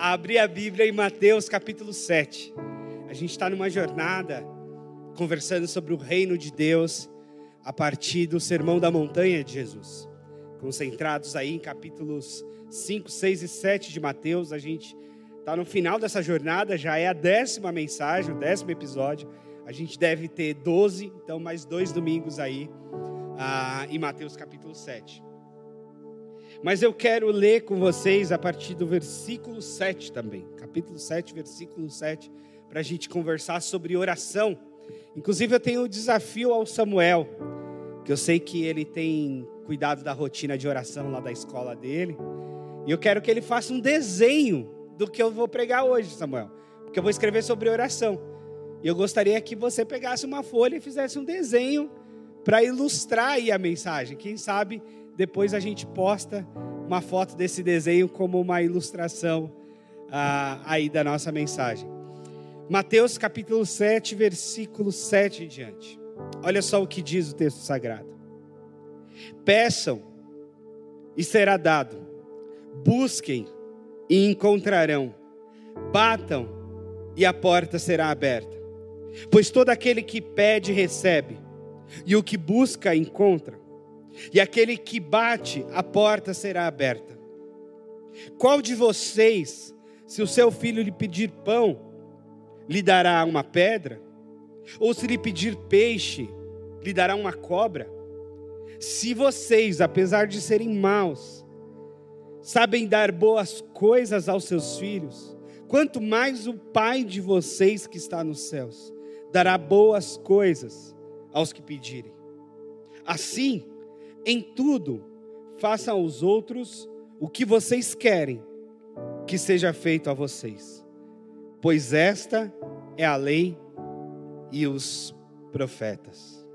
a abrir a Bíblia em Mateus capítulo 7. A gente está numa jornada conversando sobre o reino de Deus a partir do Sermão da Montanha de Jesus. Concentrados aí em capítulos 5, 6 e 7 de Mateus, a gente está no final dessa jornada, já é a décima mensagem, o décimo episódio. A gente deve ter 12, então mais dois domingos aí ah, em Mateus capítulo 7. Mas eu quero ler com vocês a partir do versículo 7 também, capítulo 7, versículo 7, para a gente conversar sobre oração. Inclusive, eu tenho um desafio ao Samuel, que eu sei que ele tem cuidado da rotina de oração lá da escola dele, e eu quero que ele faça um desenho do que eu vou pregar hoje, Samuel, porque eu vou escrever sobre oração. E eu gostaria que você pegasse uma folha e fizesse um desenho para ilustrar aí a mensagem. Quem sabe depois a gente posta uma foto desse desenho como uma ilustração ah, aí da nossa mensagem. Mateus capítulo 7, versículo 7 em diante. Olha só o que diz o texto sagrado. Peçam e será dado. Busquem e encontrarão. Batam e a porta será aberta. Pois todo aquele que pede recebe, e o que busca encontra e aquele que bate, a porta será aberta. Qual de vocês, se o seu filho lhe pedir pão, lhe dará uma pedra? Ou se lhe pedir peixe, lhe dará uma cobra? Se vocês, apesar de serem maus, sabem dar boas coisas aos seus filhos, quanto mais o Pai de vocês que está nos céus dará boas coisas aos que pedirem. Assim, em tudo, façam aos outros o que vocês querem que seja feito a vocês, pois esta é a lei e os profetas.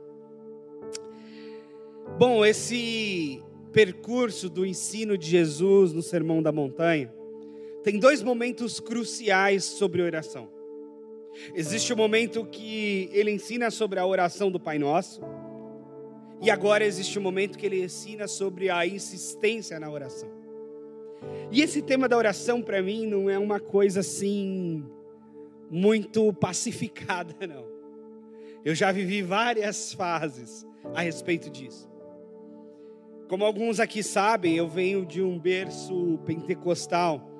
Bom, esse percurso do ensino de Jesus no Sermão da Montanha tem dois momentos cruciais sobre oração. Existe o momento que ele ensina sobre a oração do Pai Nosso, e agora existe um momento que ele ensina sobre a insistência na oração. E esse tema da oração para mim não é uma coisa assim muito pacificada, não. Eu já vivi várias fases a respeito disso. Como alguns aqui sabem, eu venho de um berço pentecostal.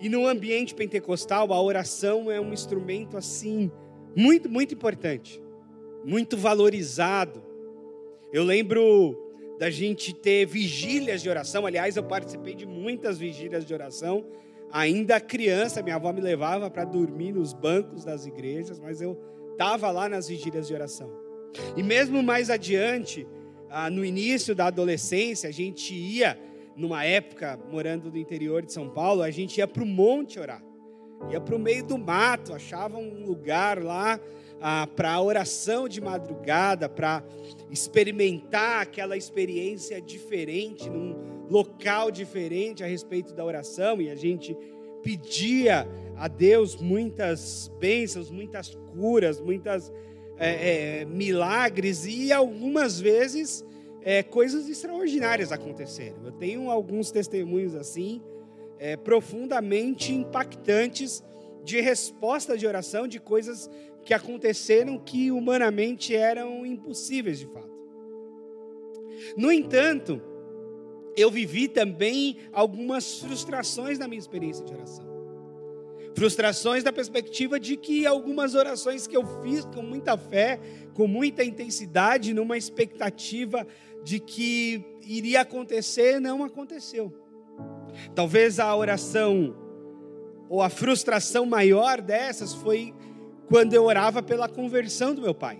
E no ambiente pentecostal, a oração é um instrumento assim muito, muito importante, muito valorizado eu lembro da gente ter vigílias de oração. Aliás, eu participei de muitas vigílias de oração. Ainda criança, minha avó me levava para dormir nos bancos das igrejas, mas eu estava lá nas vigílias de oração. E mesmo mais adiante, ah, no início da adolescência, a gente ia, numa época, morando no interior de São Paulo, a gente ia para o monte orar. Ia para o meio do mato, achava um lugar lá ah, para a oração de madrugada, para experimentar aquela experiência diferente, num local diferente a respeito da oração, e a gente pedia a Deus muitas bênçãos, muitas curas, muitas é, é, milagres e algumas vezes é, coisas extraordinárias aconteceram. Eu tenho alguns testemunhos assim, é, profundamente impactantes de resposta de oração, de coisas que aconteceram que humanamente eram impossíveis de fato. No entanto, eu vivi também algumas frustrações na minha experiência de oração. Frustrações da perspectiva de que algumas orações que eu fiz com muita fé, com muita intensidade, numa expectativa de que iria acontecer, não aconteceu. Talvez a oração ou a frustração maior dessas foi quando eu orava pela conversão do meu pai.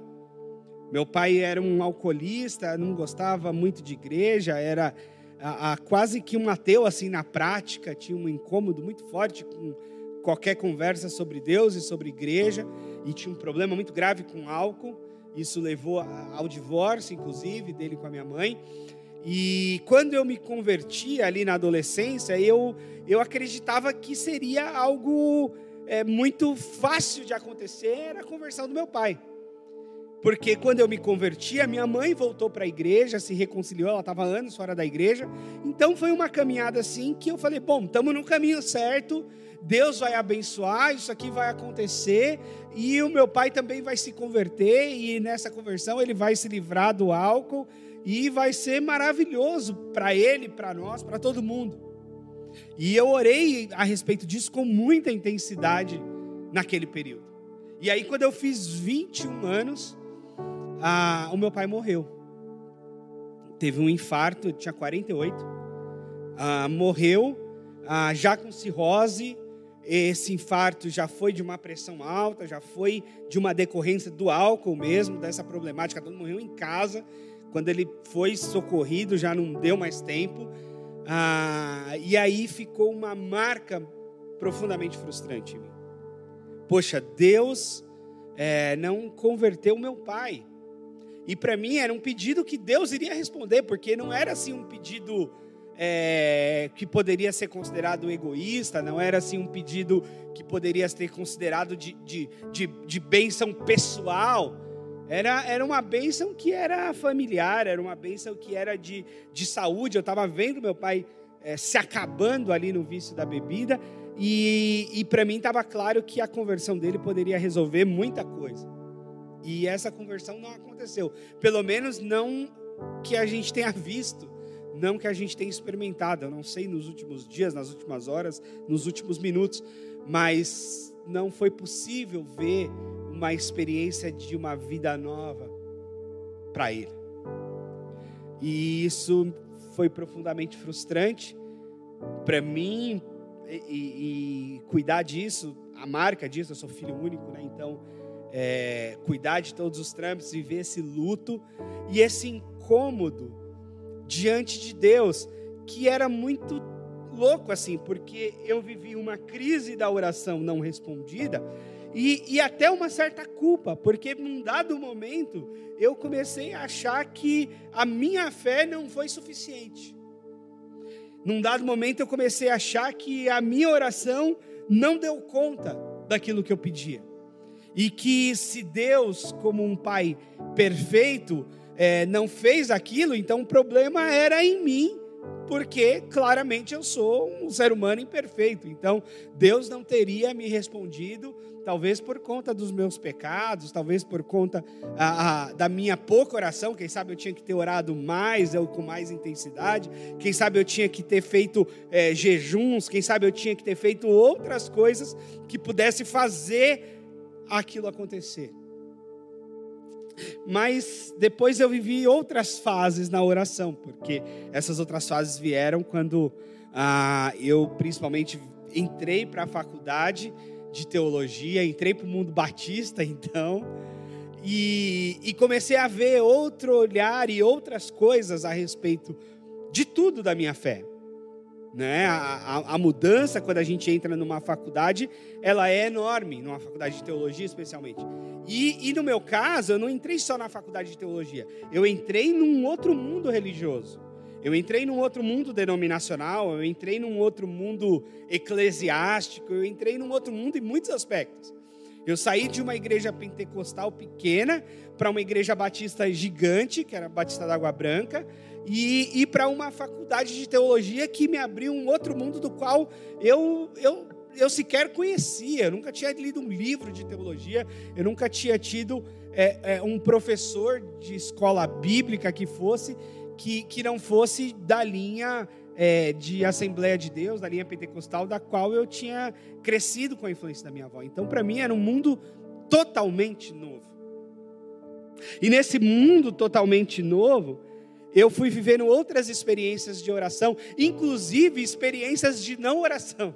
Meu pai era um alcoolista, não gostava muito de igreja, era a, a, quase que um ateu assim na prática, tinha um incômodo muito forte com qualquer conversa sobre Deus e sobre igreja, e tinha um problema muito grave com álcool. Isso levou ao divórcio, inclusive, dele com a minha mãe. E quando eu me converti ali na adolescência, eu, eu acreditava que seria algo é, muito fácil de acontecer a conversão do meu pai. Porque quando eu me converti, a minha mãe voltou para a igreja, se reconciliou, ela estava anos fora da igreja. Então foi uma caminhada assim que eu falei: bom, estamos no caminho certo, Deus vai abençoar, isso aqui vai acontecer, e o meu pai também vai se converter, e nessa conversão ele vai se livrar do álcool, e vai ser maravilhoso para ele, para nós, para todo mundo. E eu orei a respeito disso com muita intensidade naquele período. E aí, quando eu fiz 21 anos, ah, o meu pai morreu. Teve um infarto, tinha 48. Ah, morreu, ah, já com cirrose. Esse infarto já foi de uma pressão alta, já foi de uma decorrência do álcool mesmo, dessa problemática. Todo morreu em casa. Quando ele foi socorrido, já não deu mais tempo. Ah, e aí ficou uma marca profundamente frustrante em mim. Poxa, Deus é, não converteu meu pai. E para mim era um pedido que Deus iria responder, porque não era assim um pedido é, que poderia ser considerado egoísta, não era assim um pedido que poderia ser considerado de, de, de, de bênção pessoal. Era, era uma bênção que era familiar, era uma bênção que era de, de saúde. Eu estava vendo meu pai é, se acabando ali no vício da bebida, e, e para mim estava claro que a conversão dele poderia resolver muita coisa. E essa conversão não aconteceu. Pelo menos não que a gente tenha visto, não que a gente tenha experimentado. Eu não sei nos últimos dias, nas últimas horas, nos últimos minutos, mas não foi possível ver uma experiência de uma vida nova para ele. E isso foi profundamente frustrante para mim e, e, cuidar disso, a marca disso, eu sou filho único, né? Então é, cuidar de todos os trâmites, viver esse luto e esse incômodo diante de Deus, que era muito louco assim, porque eu vivi uma crise da oração não respondida e, e até uma certa culpa, porque num dado momento eu comecei a achar que a minha fé não foi suficiente. Num dado momento eu comecei a achar que a minha oração não deu conta daquilo que eu pedia. E que se Deus, como um pai perfeito, é, não fez aquilo, então o problema era em mim, porque claramente eu sou um ser humano imperfeito. Então Deus não teria me respondido, talvez por conta dos meus pecados, talvez por conta a, a, da minha pouca oração. Quem sabe eu tinha que ter orado mais, ou com mais intensidade. Quem sabe eu tinha que ter feito é, jejuns. Quem sabe eu tinha que ter feito outras coisas que pudesse fazer aquilo acontecer. Mas depois eu vivi outras fases na oração, porque essas outras fases vieram quando ah, eu principalmente entrei para a faculdade de teologia, entrei para o mundo batista, então, e, e comecei a ver outro olhar e outras coisas a respeito de tudo da minha fé. Né? A, a, a, mudança, quando a gente entra numa faculdade, ela é enorme, numa faculdade de teologia especialmente. E, e no meu caso, eu não entrei só na faculdade de teologia, eu entrei num outro mundo religioso. Eu entrei num outro mundo denominacional, eu entrei num outro mundo eclesiástico, eu entrei num outro mundo em muitos aspectos. Eu saí de uma igreja pentecostal pequena para uma igreja batista gigante, que era a Batista da Água Branca, e ir para uma faculdade de teologia que me abriu um outro mundo do qual eu, eu, eu sequer conhecia. Eu nunca tinha lido um livro de teologia, eu nunca tinha tido é, é, um professor de escola bíblica que fosse, que, que não fosse da linha é, de Assembleia de Deus, da linha pentecostal, da qual eu tinha crescido com a influência da minha avó. Então, para mim, era um mundo totalmente novo. E nesse mundo totalmente novo, eu fui vivendo outras experiências de oração, inclusive experiências de não oração.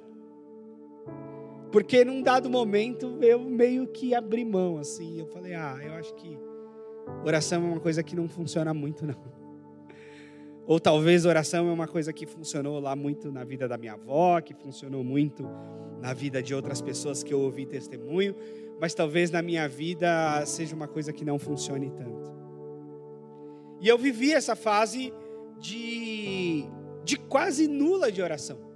Porque num dado momento eu meio que abri mão, assim, eu falei, ah, eu acho que oração é uma coisa que não funciona muito, não. Ou talvez oração é uma coisa que funcionou lá muito na vida da minha avó, que funcionou muito na vida de outras pessoas que eu ouvi testemunho, mas talvez na minha vida seja uma coisa que não funcione tanto. E eu vivi essa fase de, de quase nula de oração.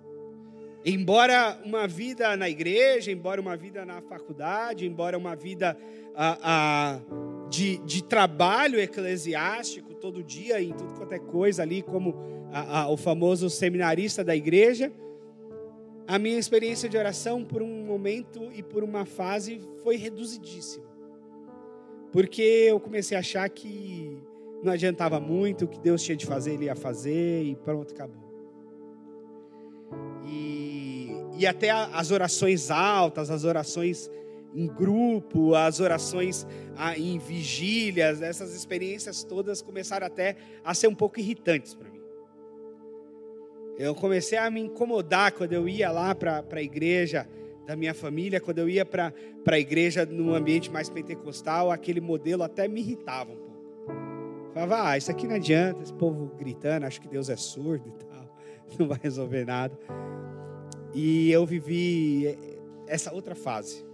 Embora uma vida na igreja, embora uma vida na faculdade, embora uma vida a, a, de, de trabalho eclesiástico todo dia, em tudo quanto é coisa ali, como a, a, o famoso seminarista da igreja, a minha experiência de oração por um momento e por uma fase foi reduzidíssima. Porque eu comecei a achar que não adiantava muito, o que Deus tinha de fazer, Ele ia fazer e pronto, acabou. E, e até as orações altas, as orações em grupo, as orações em vigílias, essas experiências todas começaram até a ser um pouco irritantes para mim. Eu comecei a me incomodar quando eu ia lá para a igreja da minha família, quando eu ia para a igreja num ambiente mais pentecostal, aquele modelo até me irritava um pouco. Falava, ah, isso aqui não adianta, esse povo gritando, acho que Deus é surdo e tal, não vai resolver nada. E eu vivi essa outra fase.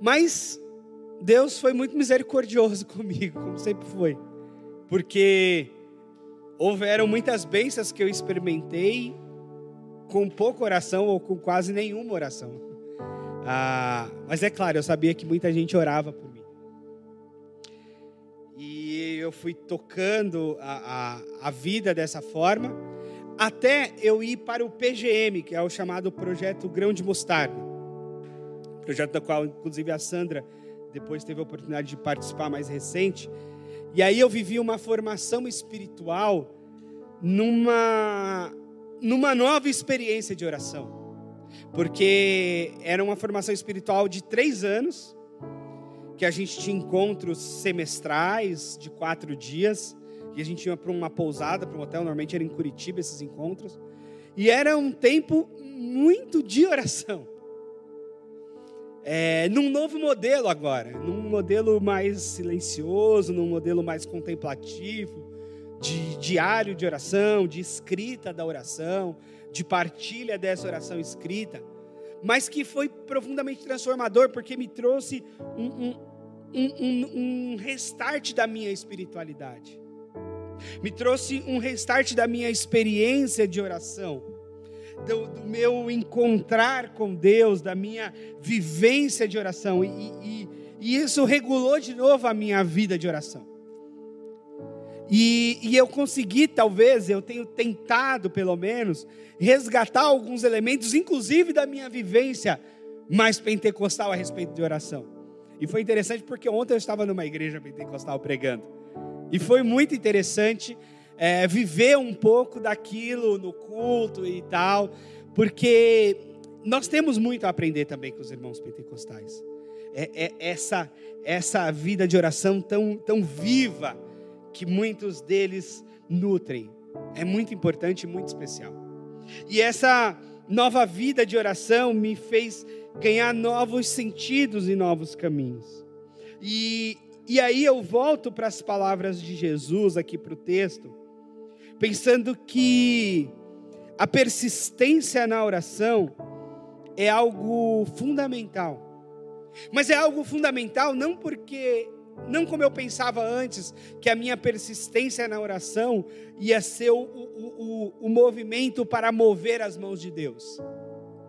Mas Deus foi muito misericordioso comigo, como sempre foi. Porque houveram muitas bênçãos que eu experimentei com pouca oração ou com quase nenhuma oração. Ah, mas é claro, eu sabia que muita gente orava por mim. Eu fui tocando a, a, a vida dessa forma, até eu ir para o PGM, que é o chamado Projeto Grão de Mostarda projeto da qual, inclusive, a Sandra depois teve a oportunidade de participar mais recente. E aí eu vivi uma formação espiritual numa, numa nova experiência de oração. Porque era uma formação espiritual de três anos, que a gente tinha encontros semestrais de quatro dias, e a gente ia para uma pousada, para um hotel, normalmente era em Curitiba esses encontros. E era um tempo muito de oração é, num novo modelo agora, num modelo mais silencioso, num modelo mais contemplativo, de diário de oração, de escrita da oração, de partilha dessa oração escrita, mas que foi profundamente transformador porque me trouxe um, um, um, um restart da minha espiritualidade, me trouxe um restart da minha experiência de oração do, do, meu encontrar com Deus, da minha vivência de oração. E, e, e isso regulou de novo a minha vida de oração. E, e, eu consegui, talvez, eu tenho tentado, pelo menos, resgatar alguns elementos, inclusive da minha vivência mais pentecostal a respeito de oração. E foi interessante porque ontem eu estava numa igreja pentecostal pregando. E foi muito interessante é, viver um pouco daquilo no culto e tal, porque nós temos muito a aprender também com os irmãos pentecostais. É, é essa, essa vida de oração tão, tão viva que muitos deles nutrem. É muito importante e muito especial. E essa nova vida de oração me fez ganhar novos sentidos e novos caminhos. E, e aí eu volto para as palavras de Jesus aqui para o texto, pensando que a persistência na oração é algo fundamental. Mas é algo fundamental não porque, não como eu pensava antes, que a minha persistência na oração ia ser o, o, o, o movimento para mover as mãos de Deus.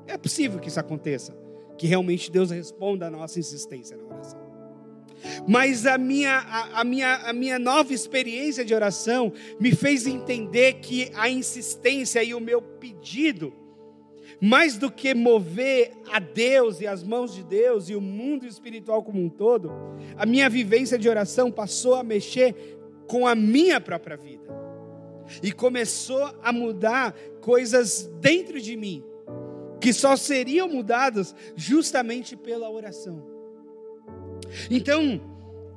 É possível que isso aconteça, que realmente Deus responda a nossa insistência na oração. Mas a minha, a, a, minha, a minha nova experiência de oração me fez entender que a insistência e o meu pedido, mais do que mover a Deus e as mãos de Deus e o mundo espiritual como um todo, a minha vivência de oração passou a mexer com a minha própria vida. E começou a mudar coisas dentro de mim, que só seriam mudadas justamente pela oração. Então,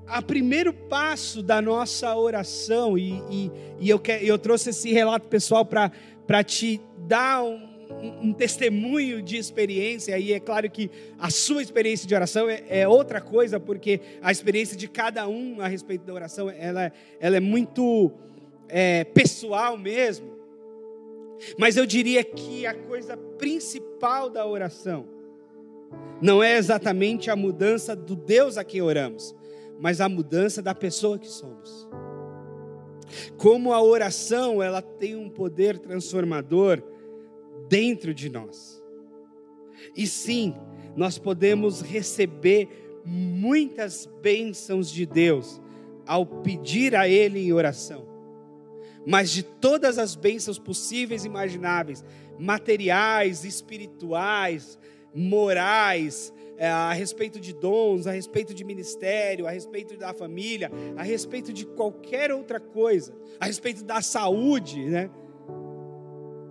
o primeiro passo da nossa oração, e, e, e eu, que, eu trouxe esse relato pessoal para te dar um, um, testemunho de experiência, e é claro que a sua experiência de oração é, é, outra coisa, porque a experiência de cada um a respeito da oração, ela, ela é muito é, pessoal mesmo. Mas eu diria que a coisa principal da oração não é exatamente a mudança do Deus a quem oramos, mas a mudança da pessoa que somos. Como a oração, ela tem um poder transformador dentro de nós. E sim, nós podemos receber muitas bênçãos de Deus ao pedir a Ele em oração. Mas de todas as bênçãos possíveis e imagináveis, materiais, espirituais, morais, é, a respeito de dons, a respeito de ministério, a respeito da família, a respeito de qualquer outra coisa, a respeito da saúde, né?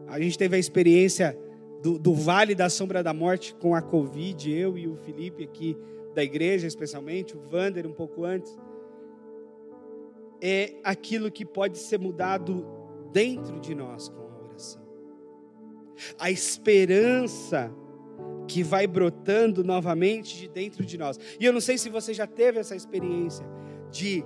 A gente teve a experiência do, do vale da sombra da morte com a Covid, eu e o Felipe aqui da igreja, especialmente, o Vander um pouco antes. É aquilo que pode ser mudado dentro de nós com a oração. A esperança que vai brotando novamente de dentro de nós. E eu não sei se você já teve essa experiência de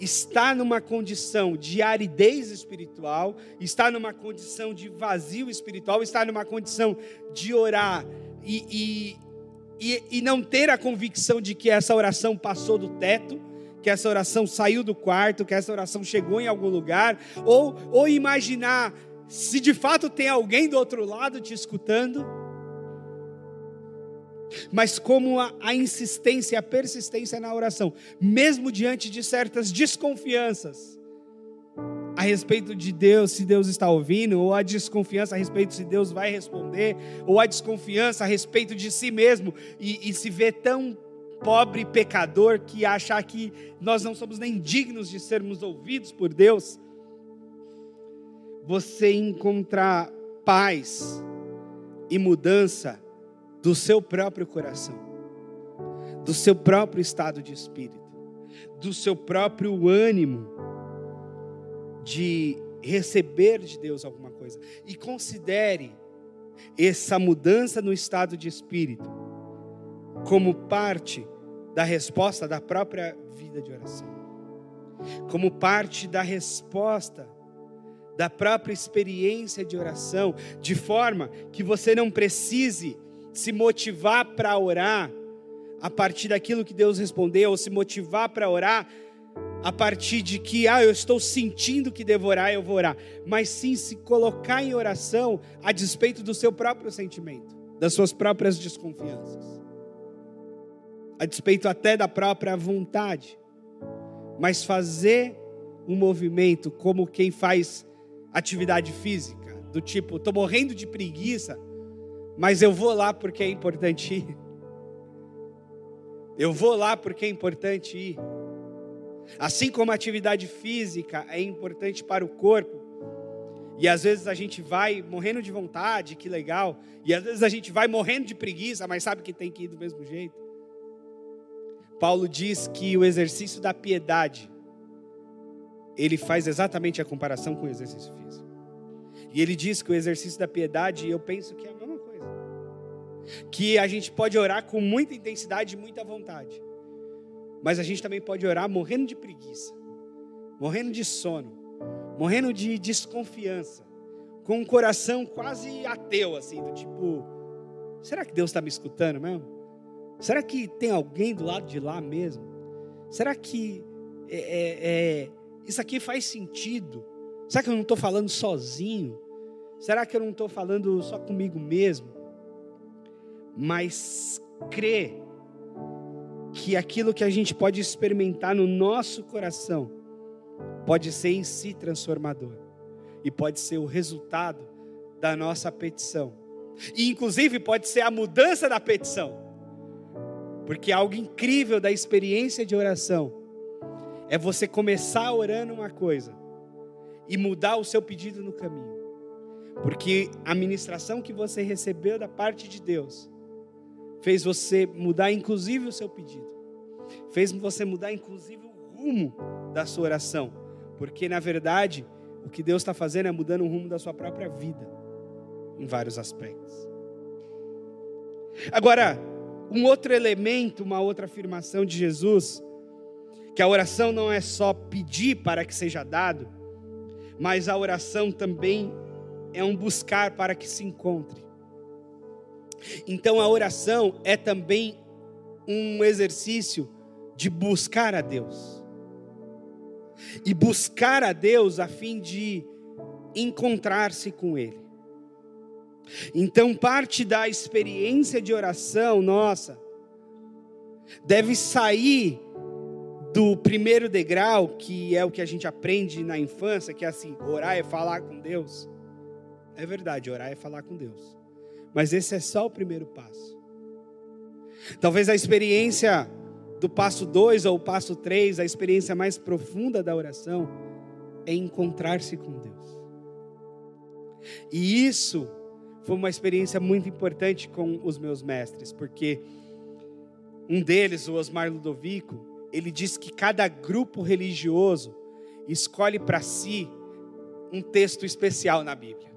estar numa condição de aridez espiritual, estar numa condição de vazio espiritual, estar numa condição de orar e, e, e, e não ter a convicção de que essa oração passou do teto, que essa oração saiu do quarto, que essa oração chegou em algum lugar, ou, ou imaginar se de fato tem alguém do outro lado te escutando. Mas como a, a insistência, a persistência na oração, mesmo diante de certas desconfianças a respeito de Deus, se Deus está ouvindo, ou a desconfiança a respeito se Deus vai responder, ou a desconfiança a respeito de si mesmo e, e se vê tão pobre pecador que achar que nós não somos nem dignos de sermos ouvidos por Deus, você encontrar paz e mudança do seu próprio coração, do seu próprio estado de espírito, do seu próprio ânimo de receber de Deus alguma coisa. E considere essa mudança no estado de espírito como parte da resposta da própria vida de oração, como parte da resposta da própria experiência de oração, de forma que você não precise se motivar para orar a partir daquilo que Deus respondeu, ou se motivar para orar a partir de que, ah, eu estou sentindo que devo orar, eu vou orar, mas sim se colocar em oração a despeito do seu próprio sentimento, das suas próprias desconfianças, a despeito até da própria vontade, mas fazer um movimento como quem faz atividade física, do tipo, estou morrendo de preguiça, mas eu vou lá porque é importante ir. Eu vou lá porque é importante ir. Assim como a atividade física é importante para o corpo, e às vezes a gente vai morrendo de vontade, que legal, e às vezes a gente vai morrendo de preguiça, mas sabe que tem que ir do mesmo jeito. Paulo diz que o exercício da piedade, ele faz exatamente a comparação com o exercício físico. E ele diz que o exercício da piedade, eu penso que é que a gente pode orar com muita intensidade e muita vontade, mas a gente também pode orar morrendo de preguiça, morrendo de sono, morrendo de desconfiança, com um coração quase ateu, assim, do tipo: será que Deus está me escutando mesmo? Será que tem alguém do lado de lá mesmo? Será que é, é, é, isso aqui faz sentido? Será que eu não estou falando sozinho? Será que eu não estou falando só comigo mesmo? mas crê que aquilo que a gente pode experimentar no nosso coração pode ser em si transformador e pode ser o resultado da nossa petição. E inclusive pode ser a mudança da petição. Porque algo incrível da experiência de oração é você começar orando uma coisa e mudar o seu pedido no caminho. Porque a ministração que você recebeu da parte de Deus fez você mudar inclusive o seu pedido, fez você mudar inclusive o rumo da sua oração, porque na verdade o que Deus está fazendo é mudando o rumo da sua própria vida, em vários aspectos. Agora, um outro elemento, uma outra afirmação de Jesus, que a oração não é só pedir para que seja dado, mas a oração também é um buscar para que se encontre. Então a oração é também um exercício de buscar a Deus. E buscar a Deus a fim de encontrar-se com Ele. Então, parte da experiência de oração nossa deve sair do primeiro degrau, que é o que a gente aprende na infância, que é assim, orar é falar com Deus. É verdade, orar é falar com Deus. Mas esse é só o primeiro passo. Talvez a experiência do passo 2 ou passo 3, a experiência mais profunda da oração, é encontrar-se com Deus. E isso foi uma experiência muito importante com os meus mestres, porque um deles, o Osmar Ludovico, ele diz que cada grupo religioso escolhe para si um texto especial na Bíblia.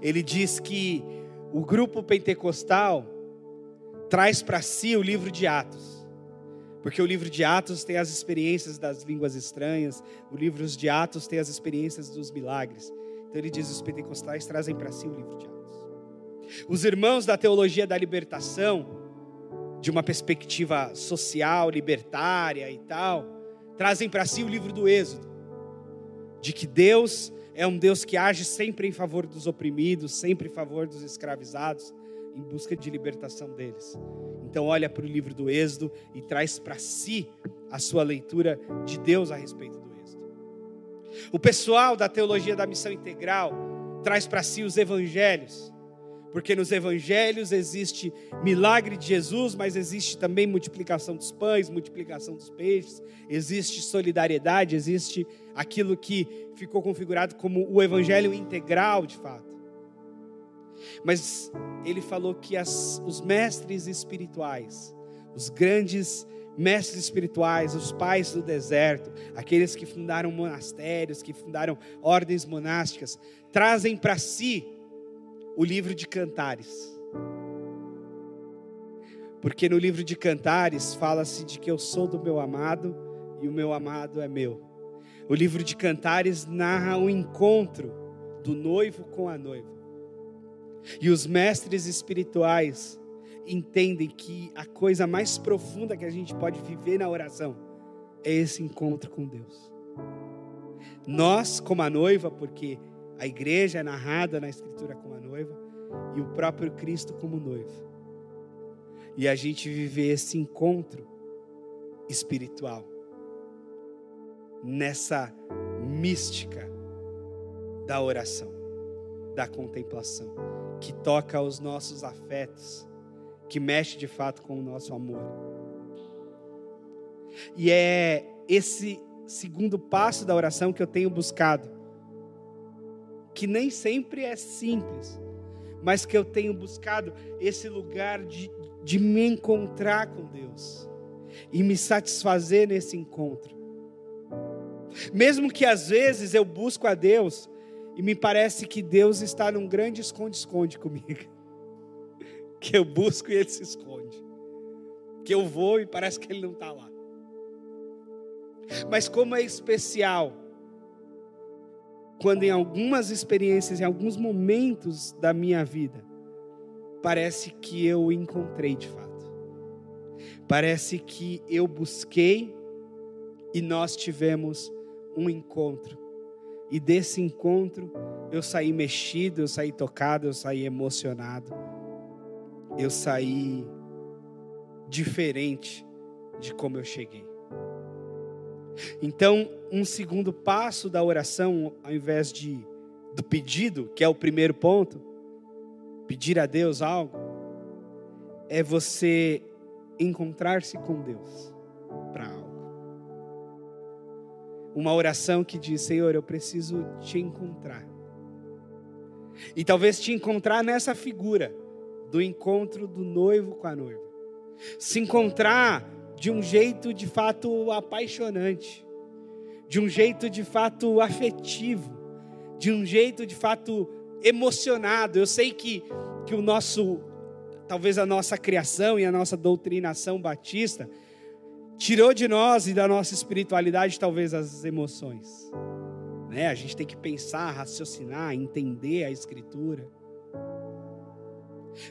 Ele diz que o grupo pentecostal traz para si o livro de Atos. Porque o livro de Atos tem as experiências das línguas estranhas, o livro de Atos tem as experiências dos milagres. Então ele diz: os pentecostais trazem para si o livro de Atos. Os irmãos da teologia da libertação, de uma perspectiva social, libertária e tal, trazem para si o livro do Êxodo, de que Deus é um Deus que age sempre em favor dos oprimidos, sempre em favor dos escravizados, em busca de libertação deles. Então, olha para o livro do Êxodo e traz para si a sua leitura de Deus a respeito. O pessoal da teologia da missão integral traz para si os evangelhos, porque nos evangelhos existe milagre de Jesus, mas existe também multiplicação dos pães, multiplicação dos peixes, existe solidariedade, existe aquilo que ficou configurado como o evangelho integral de fato. Mas ele falou que as, os mestres espirituais, os grandes mestres espirituais, os pais do deserto, aqueles que fundaram monastérios, que fundaram ordens monásticas, trazem para si o livro de Cantares. Porque no livro de Cantares fala-se de que eu sou do meu amado e o meu amado é meu. O livro de Cantares narra o encontro do noivo com a noiva. E os mestres espirituais entendem que a coisa mais profunda que a gente pode viver na oração é esse encontro com Deus. Nós, como a noiva, porque a igreja é narrada na Escritura como a noiva, e o próprio Cristo como noivo. E a gente viver esse encontro espiritual, nessa mística da oração, da contemplação que toca os nossos afetos, que mexe de fato com o nosso amor. E é esse segundo passo da oração que eu tenho buscado, que nem sempre é simples, mas que eu tenho buscado esse lugar de, de me encontrar com Deus e me satisfazer nesse encontro. Mesmo que às vezes eu busco a Deus e me parece que Deus está num grande esconde-esconde comigo. Que eu busco e ele se esconde. Que eu vou e parece que ele não está lá. Mas como é especial quando em algumas experiências, em alguns momentos da minha vida, parece que eu o encontrei de fato. Parece que eu busquei e nós tivemos um encontro. E desse encontro eu saí mexido, eu saí tocado, eu saí emocionado. Eu saí diferente de como eu cheguei. Então, um segundo passo da oração, ao invés de do pedido, que é o primeiro ponto, pedir a Deus algo, é você encontrar-se com Deus para algo. Uma oração que diz: Senhor, eu preciso te encontrar. E talvez te encontrar nessa figura do encontro do noivo com a noiva. Se encontrar de um jeito de fato apaixonante, de um jeito de fato afetivo, de um jeito de fato emocionado. Eu sei que, que o nosso, talvez a nossa criação e a nossa doutrinação batista tirou de nós e da nossa espiritualidade talvez as emoções. Né? A gente tem que pensar, raciocinar, entender a escritura.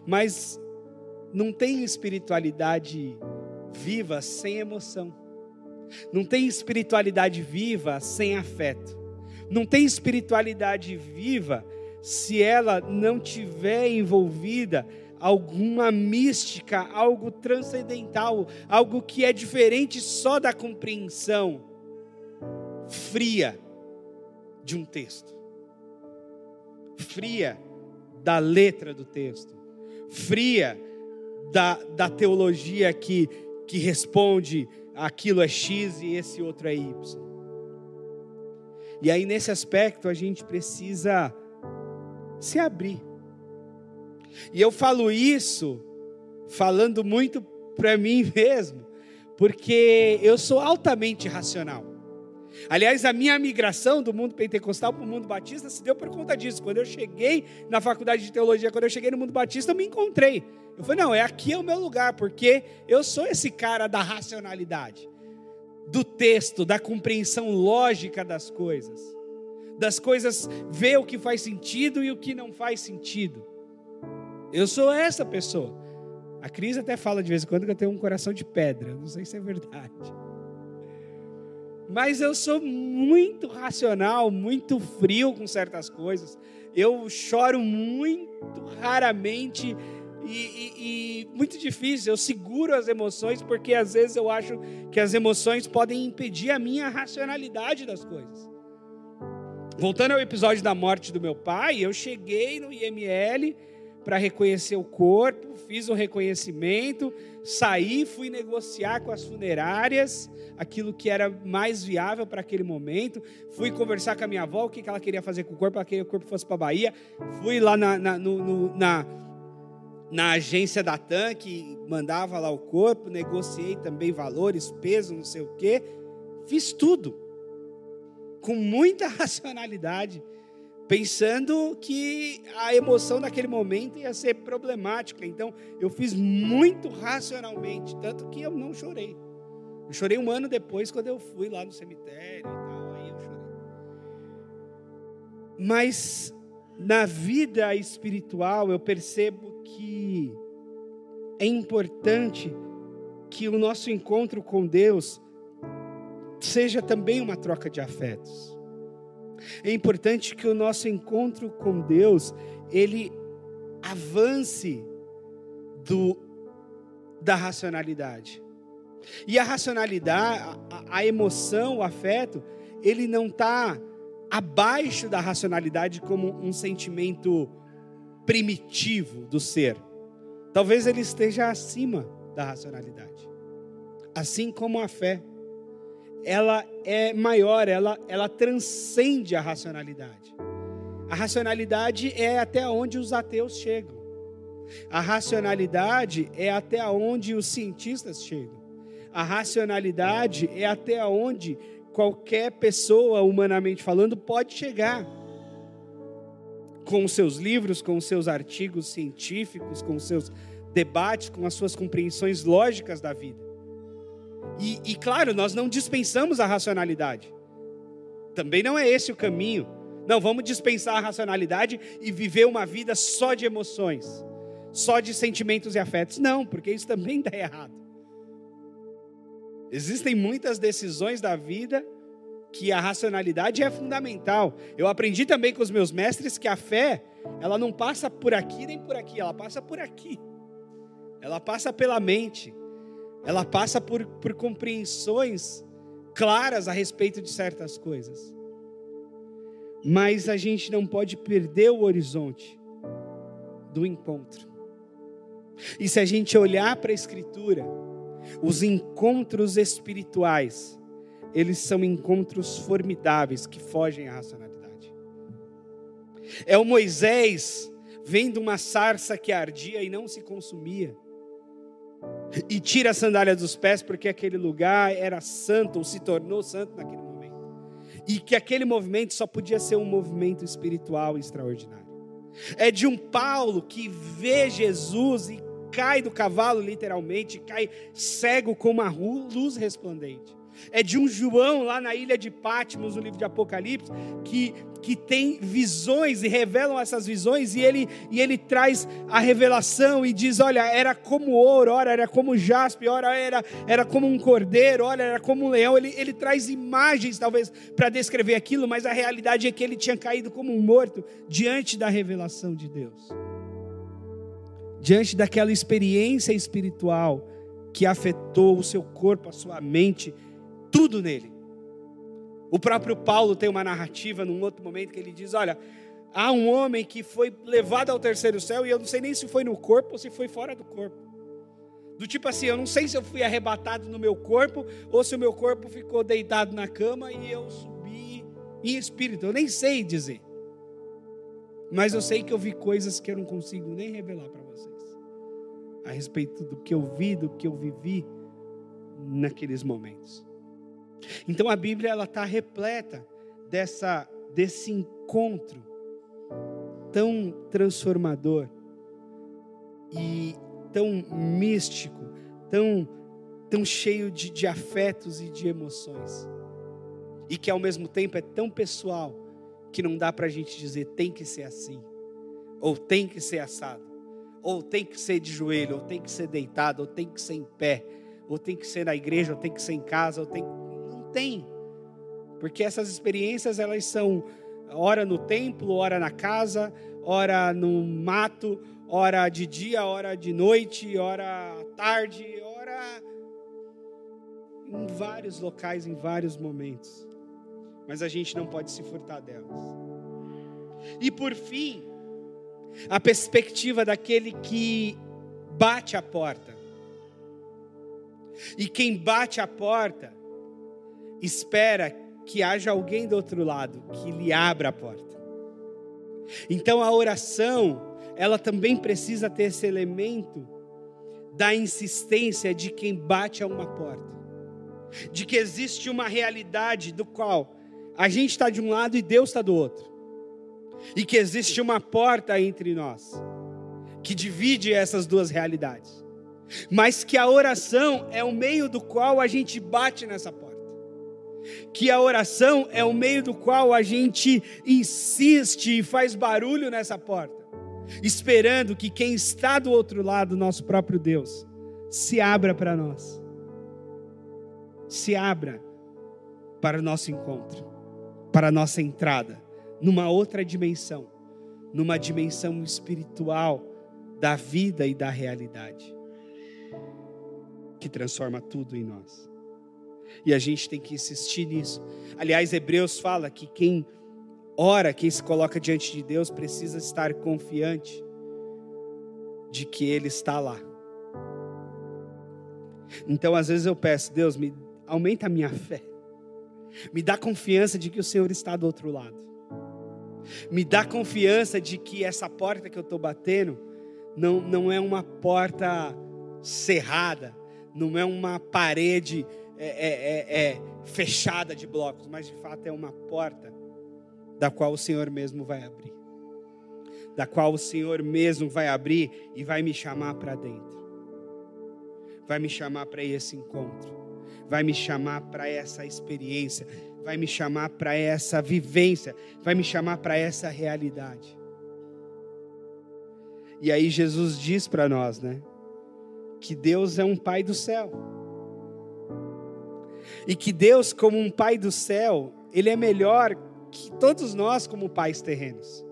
Mas não tem espiritualidade viva sem emoção. Não tem espiritualidade viva sem afeto. Não tem espiritualidade viva se ela não tiver envolvida alguma mística, algo transcendental, algo que é diferente só da compreensão fria de um texto, fria da letra do texto, fria da, da teologia que, que responde aquilo é X e esse outro é Y. E aí, nesse aspecto, a gente precisa se abrir. E eu falo isso falando muito para mim mesmo, porque eu sou altamente racional. Aliás, a minha migração do mundo pentecostal para o mundo batista se deu por conta disso. Quando eu cheguei na faculdade de teologia, quando eu cheguei no mundo batista, eu me encontrei. Eu falei, não, é aqui é o meu lugar, porque eu sou esse cara da racionalidade, do texto, da compreensão lógica das coisas, das coisas, ver o que faz sentido e o que não faz sentido. Eu sou essa pessoa. A Cris até fala de vez em quando que eu tenho um coração de pedra, não sei se é verdade. Mas eu sou muito racional, muito frio com certas coisas. Eu choro muito raramente e, e, e, muito difícil. Eu seguro as emoções porque às vezes eu acho que as emoções podem impedir a minha racionalidade das coisas. Voltando ao episódio da morte do meu pai, eu cheguei no IML para reconhecer o corpo, fiz o reconhecimento, saí, fui negociar com as funerárias aquilo que era mais viável para aquele momento, fui conversar com a minha avó, o que ela queria fazer com o corpo, queria que o corpo fosse para a Bahia, fui lá na, na, no, no, na na agência da TAM, que mandava lá o corpo, negociei também valores, peso, não sei o quê. Fiz tudo. Com muita racionalidade, pensando que a emoção naquele momento ia ser problemática. Então, eu fiz muito racionalmente, tanto que eu não chorei. Eu chorei um ano depois, quando eu fui lá no cemitério e tal, aí eu chorei. Mas na vida espiritual eu percebo que é importante que o nosso encontro com Deus seja também uma troca de afetos. É importante que o nosso encontro com Deus ele avance do da racionalidade. E a racionalidade, a, a emoção, o afeto, ele não está abaixo da racionalidade como um sentimento primitivo do ser. Talvez ele esteja acima da racionalidade. Assim como a fé, ela é maior, ela, ela transcende a racionalidade. A racionalidade é até onde os ateus chegam. A racionalidade é até onde os cientistas chegam. A racionalidade é até onde qualquer pessoa, humanamente falando, pode chegar. Com os seus livros, com os seus artigos científicos, com os seus debates, com as suas compreensões lógicas da vida. E, e claro, nós não dispensamos a racionalidade. Também não é esse o caminho. Não, vamos dispensar a racionalidade e viver uma vida só de emoções, só de sentimentos e afetos. Não, porque isso também dá errado. Existem muitas decisões da vida que a racionalidade é fundamental. Eu aprendi também com os meus mestres que a fé, ela não passa por aqui nem por aqui, ela passa por aqui. Ela passa pela mente. Ela passa por, por compreensões claras a respeito de certas coisas. Mas a gente não pode perder o horizonte do encontro. E se a gente olhar para a Escritura, os encontros espirituais, eles são encontros formidáveis que fogem à racionalidade. É o Moisés vendo uma sarça que ardia e não se consumia, e tira a sandália dos pés porque aquele lugar era santo ou se tornou santo naquele momento, e que aquele movimento só podia ser um movimento espiritual extraordinário. É de um Paulo que vê Jesus e cai do cavalo, literalmente, cai cego como uma luz resplandente. É de um João lá na ilha de Patmos, no livro de Apocalipse, que, que tem visões e revelam essas visões, e ele, e ele traz a revelação e diz: olha, era como ouro, ora era como jaspe, ora era, era como um cordeiro, olha, era como um leão. Ele, ele traz imagens, talvez, para descrever aquilo, mas a realidade é que ele tinha caído como um morto diante da revelação de Deus diante daquela experiência espiritual que afetou o seu corpo, a sua mente, tudo nele. O próprio Paulo tem uma narrativa num outro momento que ele diz: Olha, há um homem que foi levado ao terceiro céu e eu não sei nem se foi no corpo ou se foi fora do corpo. Do tipo assim, eu não sei se eu fui arrebatado no meu corpo ou se o meu corpo ficou deitado na cama e eu subi em espírito. Eu nem sei dizer. Mas eu sei que eu vi coisas que eu não consigo nem revelar para vocês. A respeito do que eu vi, do que eu vivi naqueles momentos. Então a Bíblia ela está repleta dessa desse encontro tão transformador e tão místico, tão tão cheio de, de afetos e de emoções. E que ao mesmo tempo é tão pessoal que não dá para a gente dizer tem que ser assim ou tem que ser assado ou tem que ser de joelho ou tem que ser deitado ou tem que ser em pé ou tem que ser na igreja ou tem que ser em casa ou tem tem. Porque essas experiências elas são hora no templo, hora na casa, hora no mato, hora de dia, hora de noite, hora à tarde, hora em vários locais, em vários momentos. Mas a gente não pode se furtar delas. E por fim, a perspectiva daquele que bate a porta. E quem bate a porta espera que haja alguém do outro lado que lhe abra a porta. Então a oração, ela também precisa ter esse elemento da insistência de quem bate a uma porta. De que existe uma realidade do qual a gente está de um lado e Deus está do outro. E que existe uma porta entre nós que divide essas duas realidades. Mas que a oração é o meio do qual a gente bate nessa porta que a oração é o meio do qual a gente insiste e faz barulho nessa porta, esperando que quem está do outro lado, nosso próprio Deus, se abra para nós, se abra para o nosso encontro, para a nossa entrada, numa outra dimensão, numa dimensão espiritual da vida e da realidade, que transforma tudo em nós. E a gente tem que insistir nisso. Aliás, Hebreus fala que quem ora, quem se coloca diante de Deus, precisa estar confiante de que Ele está lá. Então, às vezes eu peço, Deus, me aumenta a minha fé. Me dá confiança de que o Senhor está do outro lado. Me dá confiança de que essa porta que eu estou batendo não, não é uma porta cerrada, não é uma parede é, é, é, é fechada de blocos, mas de fato é uma porta da qual o Senhor mesmo vai abrir. Da qual o Senhor mesmo vai abrir e vai me chamar para dentro. Vai me chamar para esse encontro. Vai me chamar para essa experiência. Vai me chamar para essa vivência. Vai me chamar para essa realidade. E aí Jesus diz para nós, né? Que Deus é um Pai do céu. E que Deus, como um Pai do céu, Ele é melhor que todos nós, como pais terrenos.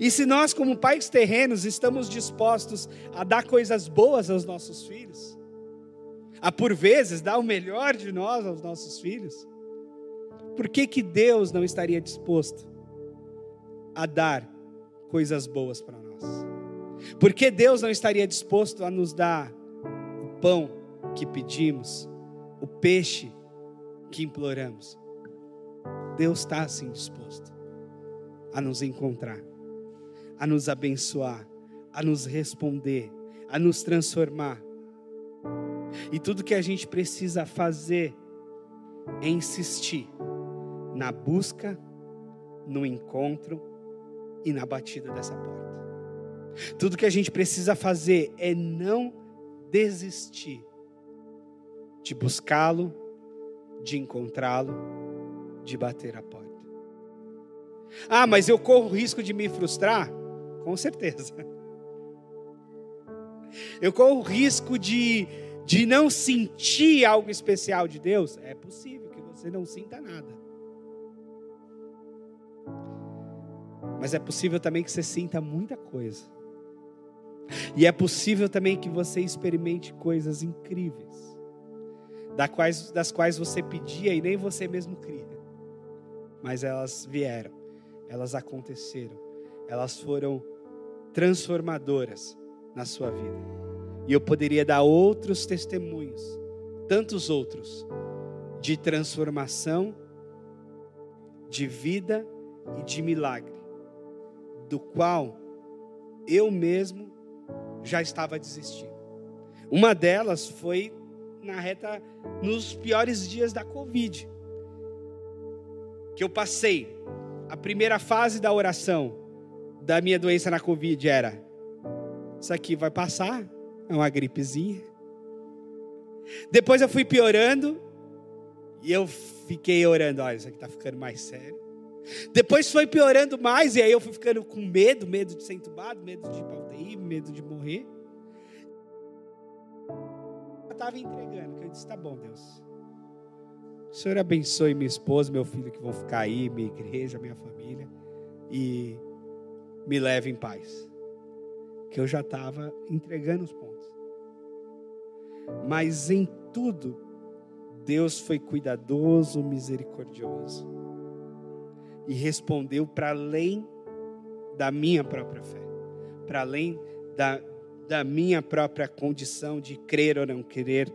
E se nós, como pais terrenos, estamos dispostos a dar coisas boas aos nossos filhos, a por vezes dar o melhor de nós aos nossos filhos, por que, que Deus não estaria disposto a dar coisas boas para nós? Por que Deus não estaria disposto a nos dar o pão que pedimos, o peixe que imploramos. Deus está assim disposto a nos encontrar, a nos abençoar, a nos responder, a nos transformar. E tudo que a gente precisa fazer é insistir na busca, no encontro e na batida dessa porta. Tudo que a gente precisa fazer é não desistir de buscá-lo, de encontrá-lo, de bater a porta. Ah, mas eu corro o risco de me frustrar? Com certeza. Eu corro o risco de, de não sentir algo especial de Deus? É possível que você não sinta nada. Mas é possível também que você sinta muita coisa. E é possível também que você experimente coisas incríveis, das quais, você pedia e nem você mesmo cria. Mas elas vieram, elas aconteceram, elas foram transformadoras na sua vida. E eu poderia dar outros testemunhos, tantos outros, de transformação, de vida e de milagre, do qual eu mesmo já estava desistindo. Uma delas foi na reta, nos piores dias da Covid, que eu passei. A primeira fase da oração da minha doença na Covid era: Isso aqui vai passar, é uma gripezinha. Depois eu fui piorando, e eu fiquei orando: Olha, isso aqui está ficando mais sério. Depois foi piorando mais, e aí eu fui ficando com medo, medo de ser entubado, medo de ir para UTI, medo de morrer. Estava entregando, que eu disse, tá bom, Deus. O Senhor abençoe minha esposa, meu filho que vão ficar aí, minha igreja, minha família, e me leve em paz. Que eu já estava entregando os pontos. Mas em tudo, Deus foi cuidadoso, misericordioso e respondeu para além da minha própria fé, para além da, da minha própria condição de crer ou não crer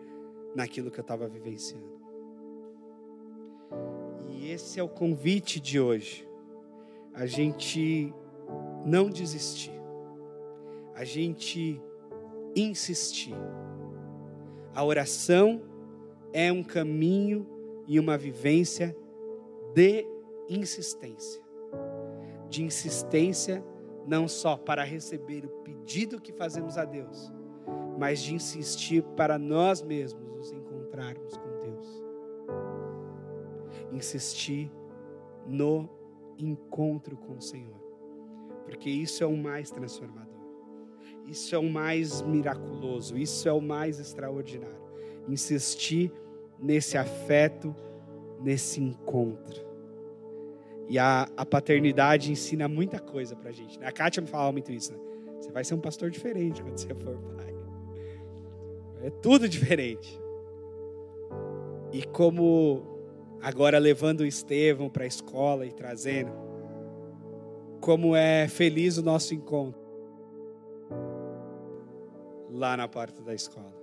naquilo que eu estava vivenciando. E esse é o convite de hoje, a gente não desistir, a gente insistir. A oração é um caminho e uma vivência de insistência. De insistência não só para receber o pedido que fazemos a Deus, mas de insistir para nós mesmos nos encontrarmos com Deus. Insistir no encontro com o Senhor, porque isso é o mais transformador, isso é o mais miraculoso, isso é o mais extraordinário. Insistir nesse afeto, nesse encontro. E a, a paternidade ensina muita coisa pra gente. Né? A Kátia me falava muito isso, né? Você vai ser um pastor diferente quando você for pai. É tudo diferente. E como agora levando o Estevão para a escola e trazendo, como é feliz o nosso encontro lá na porta da escola.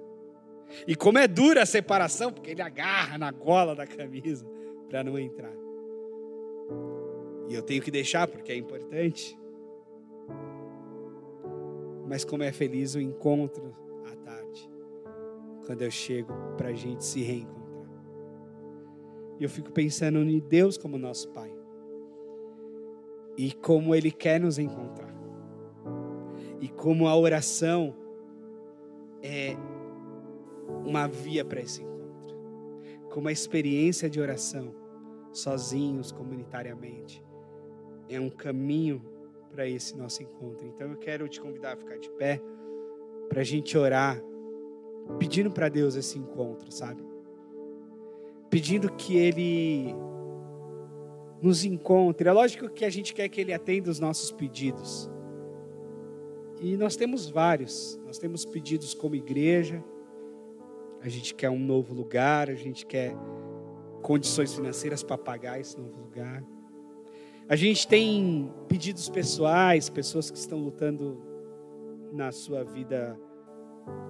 E como é dura a separação, porque ele agarra na gola da camisa para não entrar. E eu tenho que deixar porque é importante. Mas como é feliz o encontro à tarde, quando eu chego para a gente se reencontrar. E eu fico pensando em Deus como nosso Pai. E como Ele quer nos encontrar. E como a oração é uma via para esse encontro. Como a experiência de oração, sozinhos, comunitariamente, é um caminho para esse nosso encontro. Então eu quero te convidar a ficar de pé para a gente orar, pedindo para Deus esse encontro, sabe? Pedindo que Ele nos encontre. É lógico que a gente quer que Ele atenda os nossos pedidos. E nós temos vários. Nós temos pedidos como igreja. A gente quer um novo lugar, a gente quer condições financeiras para pagar esse novo lugar. A gente tem pedidos pessoais, pessoas que estão lutando na sua vida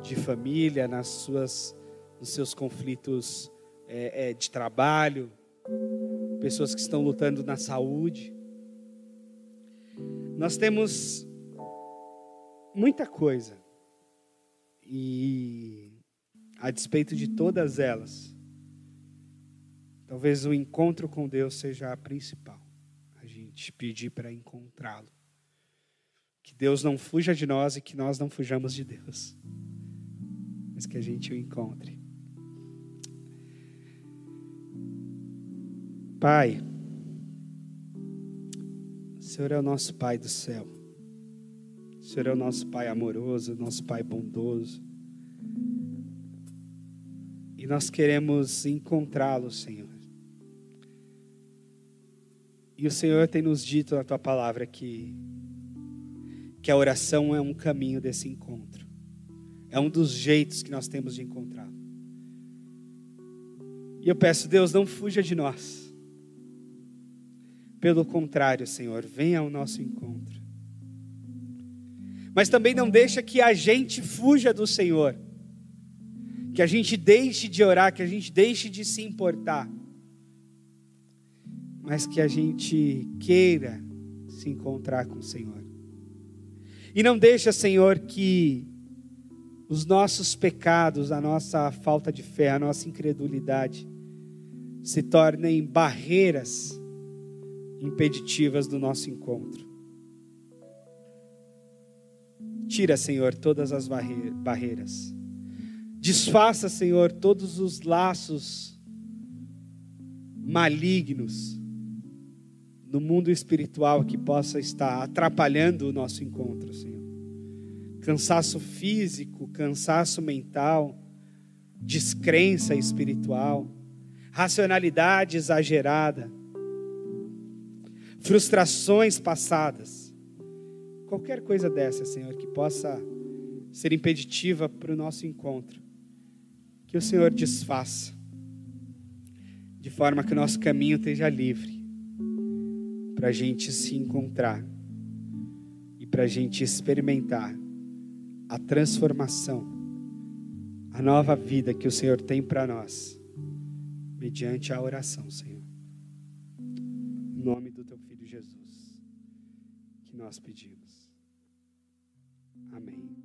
de família, nas suas, nos seus conflitos é, é, de trabalho, pessoas que estão lutando na saúde. Nós temos muita coisa e a despeito de todas elas, talvez o encontro com Deus seja a principal te pedir para encontrá-lo. Que Deus não fuja de nós e que nós não fujamos de Deus, mas que a gente o encontre. Pai, o Senhor é o nosso Pai do céu. O Senhor é o nosso Pai amoroso, nosso Pai bondoso. E nós queremos encontrá-lo, Senhor. E o Senhor tem nos dito na tua palavra que que a oração é um caminho desse encontro. É um dos jeitos que nós temos de encontrá-lo. E eu peço, Deus, não fuja de nós. Pelo contrário, Senhor, venha ao nosso encontro. Mas também não deixa que a gente fuja do Senhor. Que a gente deixe de orar, que a gente deixe de se importar. Mas que a gente queira se encontrar com o Senhor. E não deixa, Senhor, que os nossos pecados, a nossa falta de fé, a nossa incredulidade se tornem barreiras impeditivas do nosso encontro. Tira, Senhor, todas as barreiras. Desfaça, Senhor, todos os laços malignos no mundo espiritual que possa estar atrapalhando o nosso encontro, Senhor. Cansaço físico, cansaço mental, descrença espiritual, racionalidade exagerada, frustrações passadas. Qualquer coisa dessa, Senhor, que possa ser impeditiva para o nosso encontro, que o Senhor desfaça, de forma que o nosso caminho esteja livre para a gente se encontrar e para a gente experimentar a transformação, a nova vida que o Senhor tem para nós, mediante a oração, Senhor. Em nome do Teu Filho Jesus, que nós pedimos. Amém.